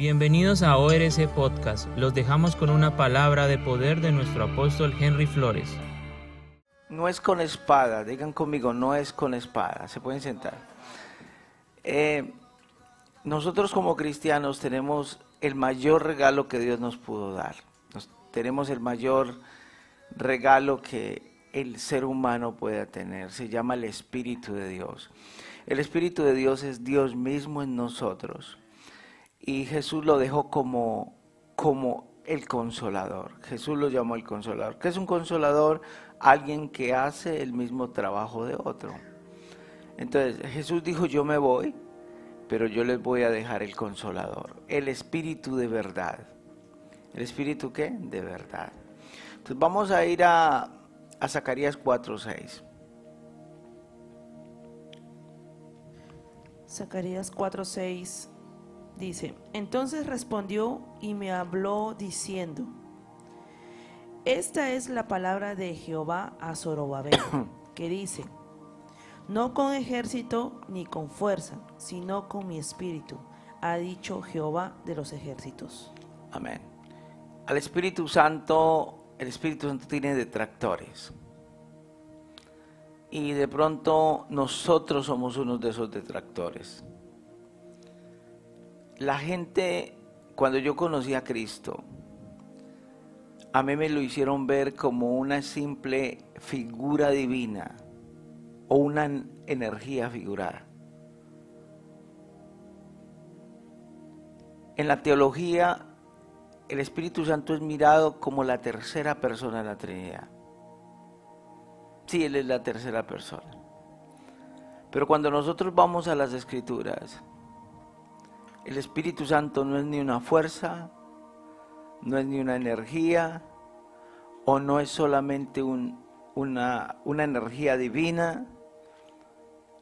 Bienvenidos a ORC Podcast. Los dejamos con una palabra de poder de nuestro apóstol Henry Flores. No es con espada, digan conmigo, no es con espada. Se pueden sentar. Eh, nosotros como cristianos tenemos el mayor regalo que Dios nos pudo dar. tenemos el mayor regalo que el ser humano pueda tener. Se llama el Espíritu de Dios. El Espíritu de Dios es Dios mismo en nosotros. Y Jesús lo dejó como, como el consolador. Jesús lo llamó el consolador. ¿Qué es un consolador? Alguien que hace el mismo trabajo de otro. Entonces Jesús dijo, yo me voy, pero yo les voy a dejar el consolador, el espíritu de verdad. ¿El espíritu qué? De verdad. Entonces vamos a ir a, a Zacarías 4.6. Zacarías 4:6 dice, entonces respondió y me habló diciendo, esta es la palabra de Jehová a Zorobabel, que dice, no con ejército ni con fuerza, sino con mi espíritu, ha dicho Jehová de los ejércitos. Amén. Al Espíritu Santo, el Espíritu Santo tiene detractores. Y de pronto nosotros somos uno de esos detractores. La gente, cuando yo conocí a Cristo, a mí me lo hicieron ver como una simple figura divina o una energía figurada. En la teología, el Espíritu Santo es mirado como la tercera persona de la Trinidad. Sí, Él es la tercera persona. Pero cuando nosotros vamos a las escrituras, el Espíritu Santo no es ni una fuerza, no es ni una energía, o no es solamente una, energía divina.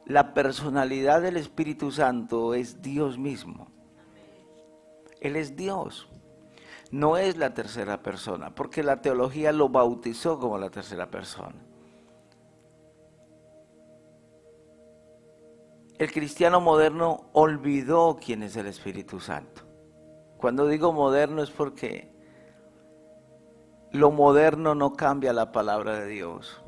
La personalidad del Espíritu Santo es Dios mismo. Él es Dios. No es la tercera persona, porque la teología lo bautizó como la tercera persona. El cristiano moderno olvidó quién es el Espíritu Santo. Cuando digo moderno es porque lo moderno no cambia la palabra de Dios.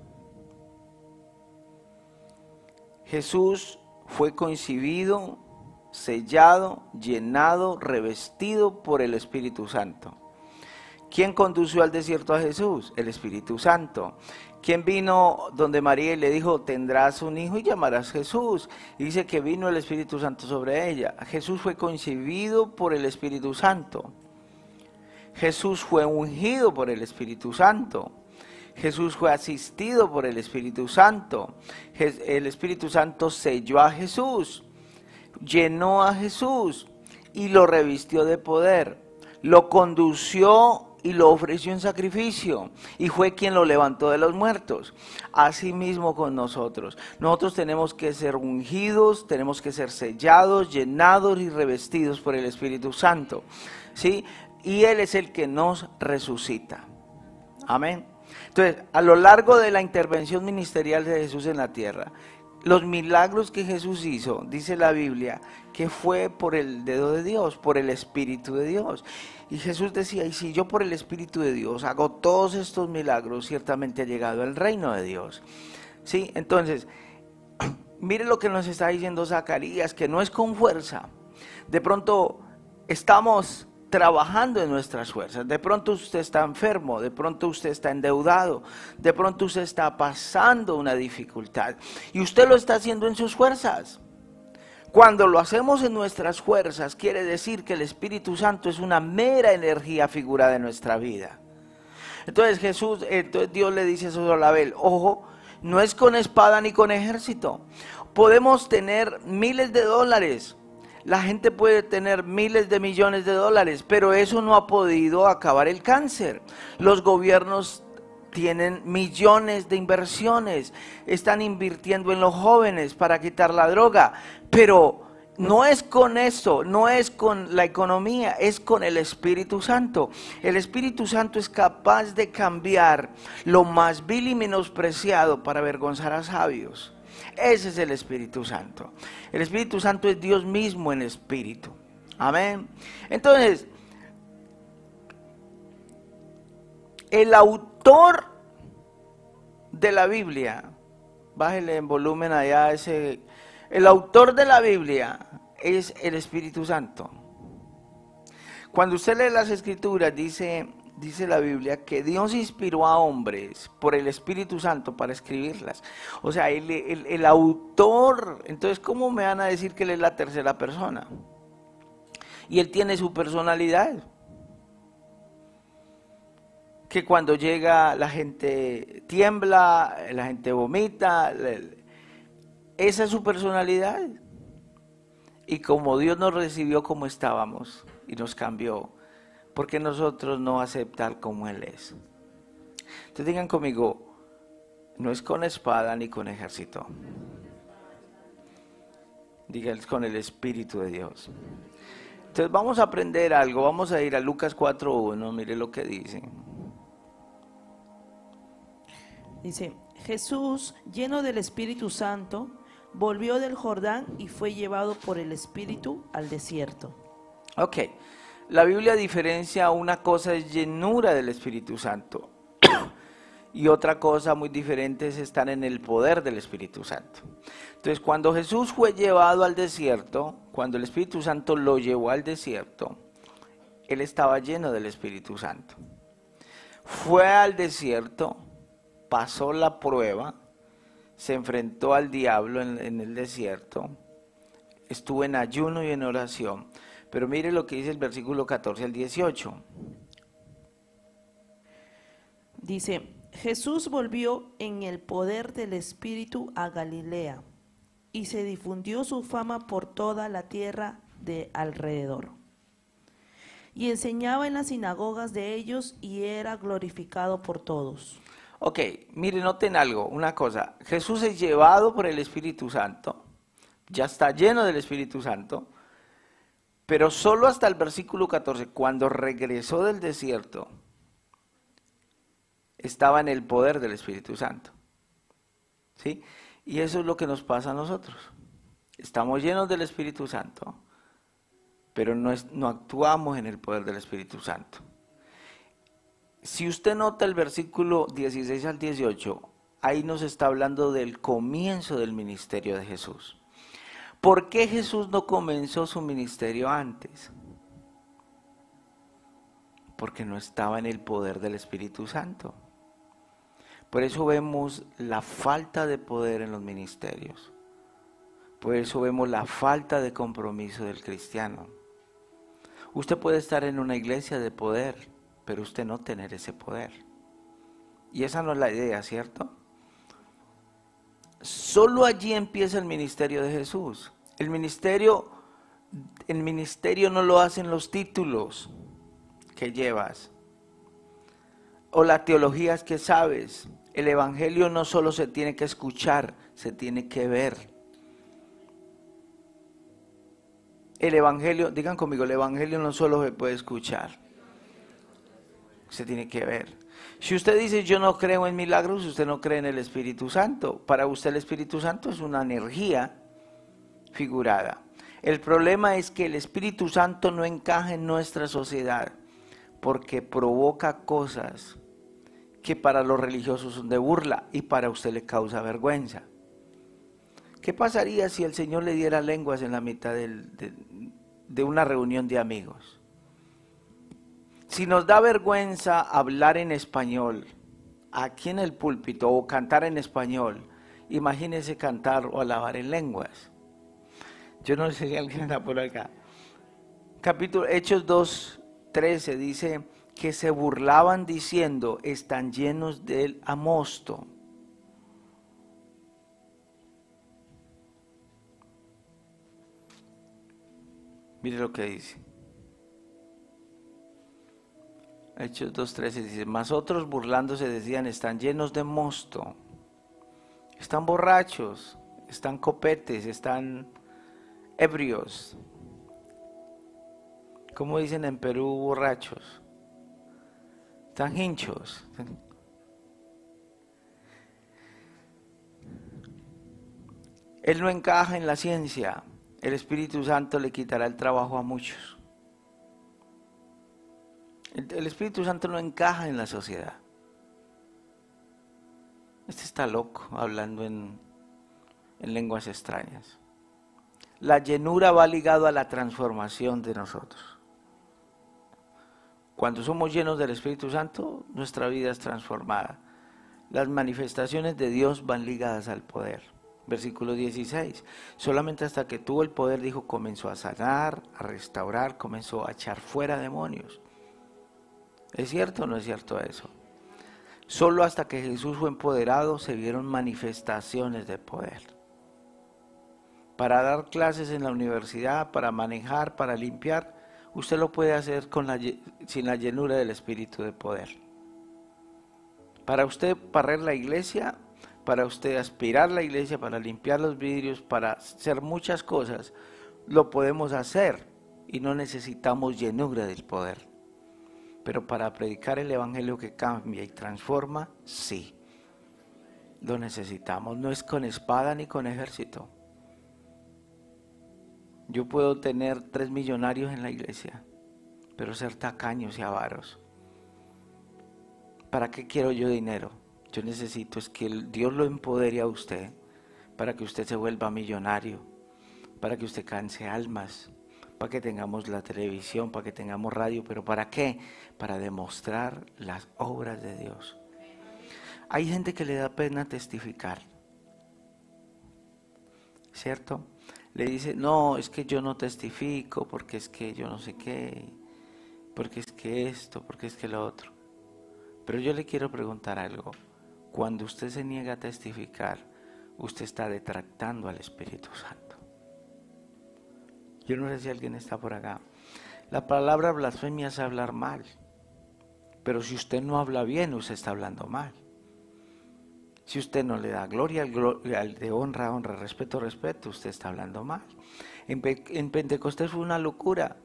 Jesús fue concibido, sellado, llenado, revestido por el Espíritu Santo. ¿Quién condució al desierto a Jesús? El Espíritu Santo. ¿Quién vino donde María y le dijo, tendrás un hijo y llamarás Jesús? Y dice que vino el Espíritu Santo sobre ella. Jesús fue concebido por el Espíritu Santo. Jesús fue ungido por el Espíritu Santo. Jesús fue asistido por el Espíritu Santo. El Espíritu Santo selló a Jesús, llenó a Jesús y lo revistió de poder. Lo condució y lo ofreció en sacrificio y fue quien lo levantó de los muertos. Asimismo con nosotros. Nosotros tenemos que ser ungidos, tenemos que ser sellados, llenados y revestidos por el Espíritu Santo. ¿Sí? Y Él es el que nos resucita. Amén. Entonces, a lo largo de la intervención ministerial de Jesús en la tierra, los milagros que Jesús hizo, dice la Biblia, que fue por el dedo de Dios, por el Espíritu de Dios. Y Jesús decía, y si yo por el Espíritu de Dios hago todos estos milagros, ciertamente ha llegado el reino de Dios. ¿Sí? Entonces, mire lo que nos está diciendo Zacarías, que no es con fuerza. De pronto estamos trabajando en nuestras fuerzas. De pronto usted está enfermo, de pronto usted está endeudado, de pronto usted está pasando una dificultad y usted lo está haciendo en sus fuerzas. Cuando lo hacemos en nuestras fuerzas, quiere decir que el Espíritu Santo es una mera energía figurada en nuestra vida. Entonces Jesús, entonces Dios le dice a Solabel, ojo, no es con espada ni con ejército. Podemos tener miles de dólares, la gente puede tener miles de millones de dólares, pero eso no ha podido acabar el cáncer. Los gobiernos tienen millones de inversiones, están invirtiendo en los jóvenes para quitar la droga, pero no es con eso, no es con la economía, es con el Espíritu Santo. El Espíritu Santo es capaz de cambiar lo más vil y menospreciado para avergonzar a sabios. Ese es el Espíritu Santo. El Espíritu Santo es Dios mismo en espíritu. Amén. Entonces, el autor de la Biblia, bájele en volumen allá ese, el autor de la Biblia es el Espíritu Santo. Cuando usted lee las escrituras, dice, dice la Biblia que Dios inspiró a hombres por el Espíritu Santo para escribirlas. O sea, el, autor, entonces, ¿cómo me van a decir que él es la tercera persona? Y él tiene su personalidad. Que cuando llega la gente tiembla, la gente vomita. Esa es su personalidad. Y como Dios nos recibió como estábamos y nos cambió, ¿por qué nosotros no aceptar como Él es? Entonces digan conmigo, no es con espada ni con ejército. Digan con el Espíritu de Dios. Entonces vamos a aprender algo, vamos a ir a Lucas 4.1, mire lo que dice. Dice, Jesús, lleno del Espíritu Santo, volvió del Jordán y fue llevado por el Espíritu al desierto. Ok, la Biblia diferencia una cosa es llenura del Espíritu Santo y otra cosa muy diferente es estar en el poder del Espíritu Santo. Entonces, cuando Jesús fue llevado al desierto, cuando el Espíritu Santo lo llevó al desierto, él estaba lleno del Espíritu Santo. Fue al desierto, pasó la prueba, se enfrentó al diablo en, el desierto, estuvo en ayuno y en oración. Pero mire lo que dice el versículo 14 al 18. Dice, Jesús volvió en el poder del Espíritu a Galilea y se difundió su fama por toda la tierra de alrededor. Y enseñaba en las sinagogas de ellos y era glorificado por todos. Ok, miren, noten algo, una cosa. Jesús es llevado por el Espíritu Santo, ya está lleno del Espíritu Santo, pero solo hasta el versículo 14, cuando regresó del desierto, estaba en el poder del Espíritu Santo. ¿Sí? Y eso es lo que nos pasa a nosotros. Estamos llenos del Espíritu Santo, pero no, no actuamos en el poder del Espíritu Santo. Si usted nota el versículo 16 al 18, ahí nos está hablando del comienzo del ministerio de Jesús. ¿Por qué Jesús no comenzó su ministerio antes? Porque no estaba en el poder del Espíritu Santo. Por eso vemos la falta de poder en los ministerios. Por eso vemos la falta de compromiso del cristiano. Usted puede estar en una iglesia de poder, pero usted no tener ese poder. Y esa no es la idea, ¿cierto? Solo allí empieza el ministerio de Jesús. El ministerio, el ministerio no lo hacen los títulos que llevas o las teologías que sabes. El Evangelio no solo se tiene que escuchar, se tiene que ver. El Evangelio, digan conmigo, el Evangelio no solo se puede escuchar, se tiene que ver. Si usted dice yo no creo en milagros, usted no cree en el Espíritu Santo. Para usted el Espíritu Santo es una energía figurada. El problema es que el Espíritu Santo no encaja en nuestra sociedad porque provoca cosas que para los religiosos son de burla y para usted le causa vergüenza. ¿Qué pasaría si el Señor le diera lenguas en la mitad de, una reunión de amigos? Si nos da vergüenza hablar en español aquí en el púlpito o cantar en español, imagínese cantar o alabar en lenguas. Yo no sé si alguien está por acá. Capítulo Hechos 2, 13 dice, que se burlaban diciendo, están llenos del amosto. Mire lo que dice. Hechos 2.13 dice, más otros burlándose decían, están llenos de mosto, están borrachos, están copetes, están ebrios. ¿Cómo dicen en Perú borrachos? Están hinchos. Él no encaja en la ciencia. el Espíritu Santo le quitará el trabajo a muchos. El, Espíritu Santo no encaja en la sociedad. Este está loco hablando en, en lenguas extrañas. La llenura va ligado a la transformación de nosotros. Cuando somos llenos del Espíritu Santo, nuestra vida es transformada. Las manifestaciones de Dios van ligadas al poder. Versículo 16. Solamente hasta que tuvo el poder, dijo, comenzó a sanar, a restaurar, comenzó a echar fuera demonios. ¿Es cierto o no es cierto eso? Solo hasta que Jesús fue empoderado se vieron manifestaciones de poder. Para dar clases en la universidad, para manejar, para limpiar, usted lo puede hacer sin la llenura del Espíritu de poder. Para usted barrer la iglesia, para usted aspirar la iglesia, para limpiar los vidrios, para hacer muchas cosas, lo podemos hacer y no necesitamos llenura del poder. Pero para predicar el Evangelio que cambia y transforma, sí. Lo necesitamos. No es con espada ni con ejército. Yo puedo tener tres millonarios en la iglesia, pero ser tacaños y avaros. ¿Para qué quiero yo dinero? Yo necesito es que Dios lo empodere a usted para que usted se vuelva millonario, para que usted canse almas, para que tengamos la televisión, para que tengamos radio, pero ¿para qué? Para demostrar las obras de Dios. Hay gente que le da pena testificar, ¿cierto? Le dice, no, es que yo no testifico, porque es que yo no sé qué, porque es que esto, porque es que lo otro. Pero yo le quiero preguntar algo. Cuando usted se niega a testificar, usted está detractando al Espíritu Santo. Yo no sé si alguien está por acá. La palabra blasfemia es hablar mal. Pero si usted no habla bien, usted está hablando mal. Si usted no le da gloria al, de honra, honra, respeto, respeto, usted está hablando mal. En, en Pentecostés fue una locura.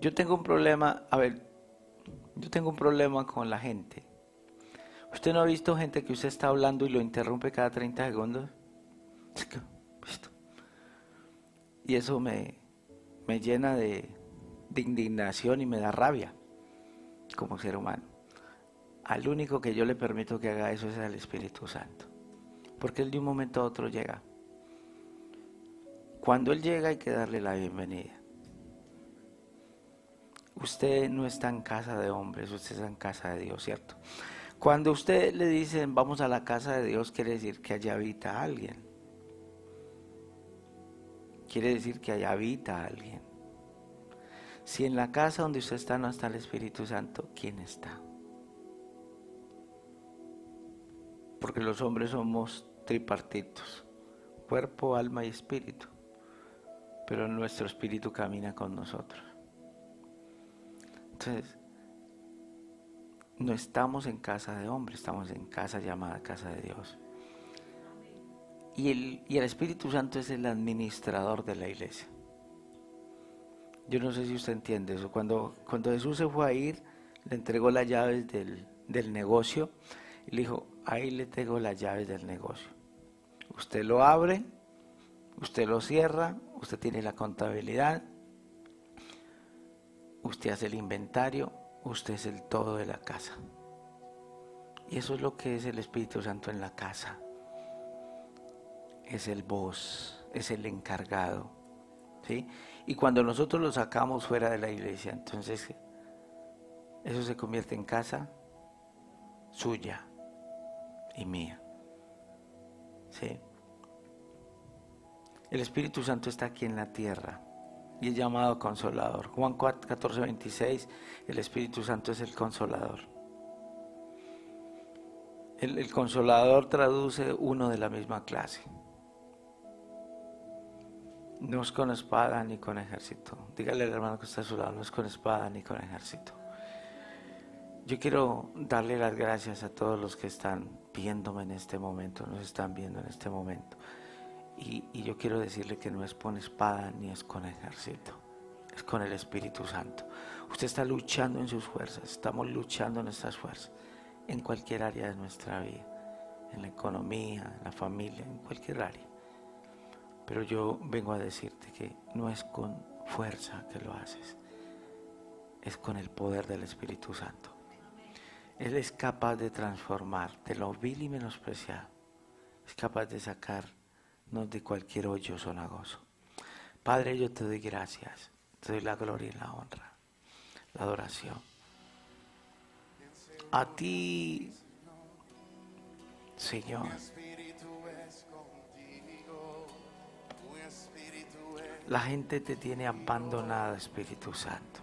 Yo tengo un problema, a ver, yo tengo un problema con la gente. ¿Usted no ha visto gente que usted está hablando y lo interrumpe cada 30 segundos? Y eso me, me llena de, de indignación y me da rabia como ser humano. Al único que yo le permito que haga eso es al Espíritu Santo. Porque Él de un momento a otro llega. Cuando Él llega hay que darle la bienvenida. Usted no está en casa de hombres, usted está en casa de Dios, ¿cierto? Cuando usted le dicen vamos a la casa de Dios, quiere decir que allá habita alguien. Quiere decir que allá habita alguien. Si en la casa donde usted está no está el Espíritu Santo, ¿quién está? Porque los hombres somos tripartitos, cuerpo, alma y espíritu. Pero nuestro espíritu camina con nosotros. Entonces, no estamos en casa de hombre, estamos en casa llamada casa de Dios. Y el, y el Espíritu Santo es el administrador de la iglesia. Yo no sé si usted entiende eso. Cuando, cuando Jesús se fue a ir, le entregó las llaves del, del negocio y le dijo, ahí le tengo las llaves del negocio. Usted lo abre, usted lo cierra, usted tiene la contabilidad, usted hace el inventario, usted es el todo de la casa. Y eso es lo que es el Espíritu Santo en la casa. Es el voz, es el encargado. ¿sí? Y cuando nosotros lo sacamos fuera de la iglesia, entonces eso se convierte en casa suya y mía. ¿sí? El Espíritu Santo está aquí en la tierra y es llamado consolador. Juan 14, 26, el Espíritu Santo es el consolador. El, el, consolador traduce uno de la misma clase. No es con espada ni con ejército. Dígale al hermano que está a su lado, no es con espada ni con ejército. Yo quiero darle las gracias a todos los que están viéndome en este momento, nos están viendo en este momento. Y, yo quiero decirle que no es con espada ni es con ejército, es con el Espíritu Santo. Usted está luchando en sus fuerzas, estamos luchando en nuestras fuerzas, en cualquier área de nuestra vida. en la economía, en la familia, en cualquier área. Pero yo vengo a decirte que no es con fuerza que lo haces, es con el poder del Espíritu Santo. Él es capaz de transformar de lo vil y menospreciado, es capaz de sacarnos de cualquier hoyo sonagoso. Padre, yo te doy gracias, te doy la gloria y la honra, la adoración. A ti, Señor. La gente te tiene abandonada, Espíritu Santo.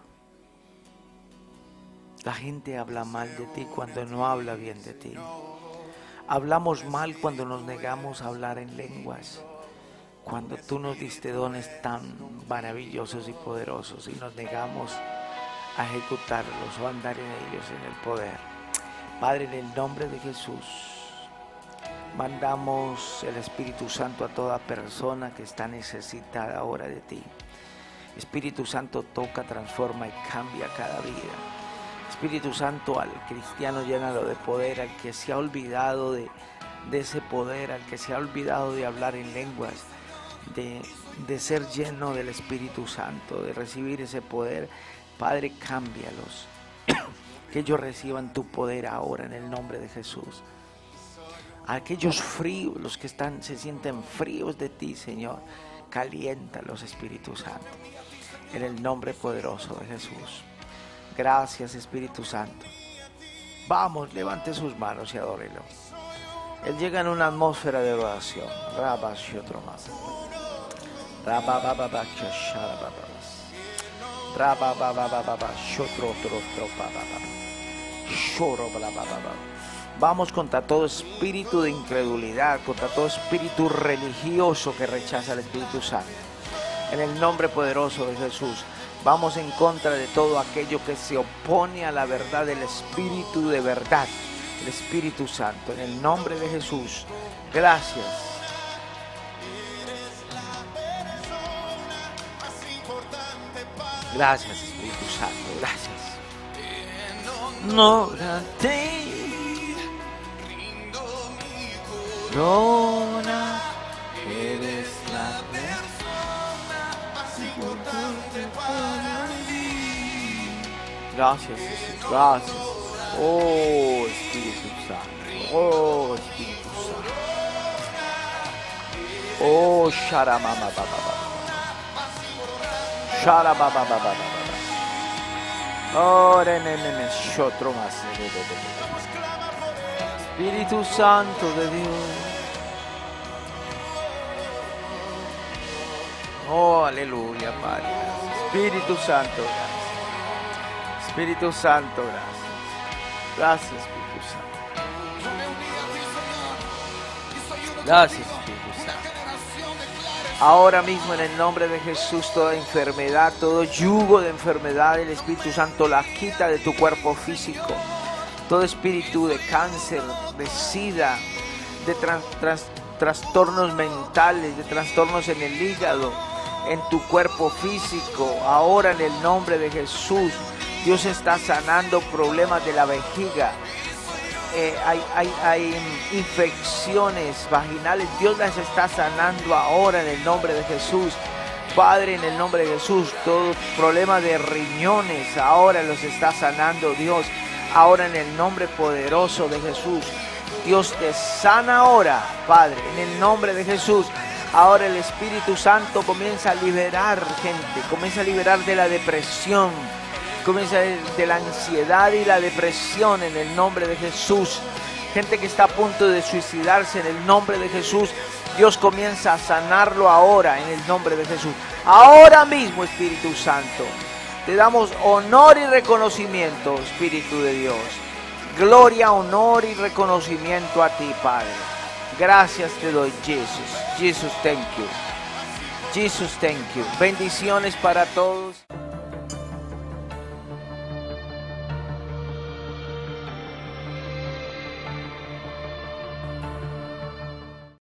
La gente habla mal de ti cuando no habla bien de ti. Hablamos mal cuando nos negamos a hablar en lenguas. Cuando tú nos diste dones tan maravillosos y poderosos y nos negamos a ejecutarlos o a andar en ellos en el poder. Padre, en el nombre de Jesús. Mandamos el Espíritu Santo a toda persona que está necesitada ahora de ti. Espíritu Santo toca, transforma y cambia cada vida. Espíritu Santo al cristiano llénalo de poder, al que se ha olvidado de, ese poder, al que se ha olvidado de hablar en lenguas, de, ser lleno del Espíritu Santo, de recibir ese poder. Padre, cámbialos. que ellos reciban tu poder ahora en el nombre de Jesús aquellos fríos, los que están, se sienten fríos de ti, Señor, los Espíritu Santo. En el nombre poderoso de Jesús. Gracias, Espíritu Santo. Vamos, levante sus manos y adórelo. Él llega en una atmósfera de adoración. Vamos contra todo espíritu de incredulidad, contra todo espíritu religioso que rechaza el Espíritu Santo. En el nombre poderoso de Jesús, vamos en contra de todo aquello que se opone a la verdad del Espíritu de verdad, el Espíritu Santo. En el nombre de Jesús, gracias. Gracias Espíritu Santo, gracias. No, Gracias, Jesús, gracias. Oh, Espíritu Santo, oh, Espíritu Santo. Oh, Sharamama Baba Baba. Sharamama Baba Baba. Oh, Renene, Shotro más. Espíritu Santo de Dios. Oh, aleluya, Padre. Espíritu Santo. Espíritu Santo, gracias. Gracias, Espíritu Santo. Gracias, Espíritu Santo. Ahora mismo en el nombre de Jesús toda enfermedad, todo yugo de enfermedad, el Espíritu Santo la quita de tu cuerpo físico todo espíritu de cáncer, de sida, de trastornos mentales, de trastornos en el hígado, en tu cuerpo físico, ahora en el nombre de Jesús. Dios está sanando problemas de la vejiga. Eh, hay, hay, hay infecciones vaginales. Dios las está sanando ahora en el nombre de Jesús. Padre, en el nombre de Jesús, todo problema de riñones ahora los está sanando Dios ahora en el nombre poderoso de Jesús. Dios te sana ahora, Padre, en el nombre de Jesús. Ahora el Espíritu Santo comienza a liberar gente, comienza a liberar de la depresión, comienza de la ansiedad y la depresión en el nombre de Jesús. Gente que está a punto de suicidarse en el nombre de Jesús. Dios comienza a sanarlo ahora en el nombre de Jesús. Ahora mismo, Espíritu Santo. Te damos honor y reconocimiento, Espíritu de Dios. Gloria, honor y reconocimiento a ti, Padre. Gracias te doy, Jesús. Jesús, thank you. Jesus, thank you. Bendiciones para todos.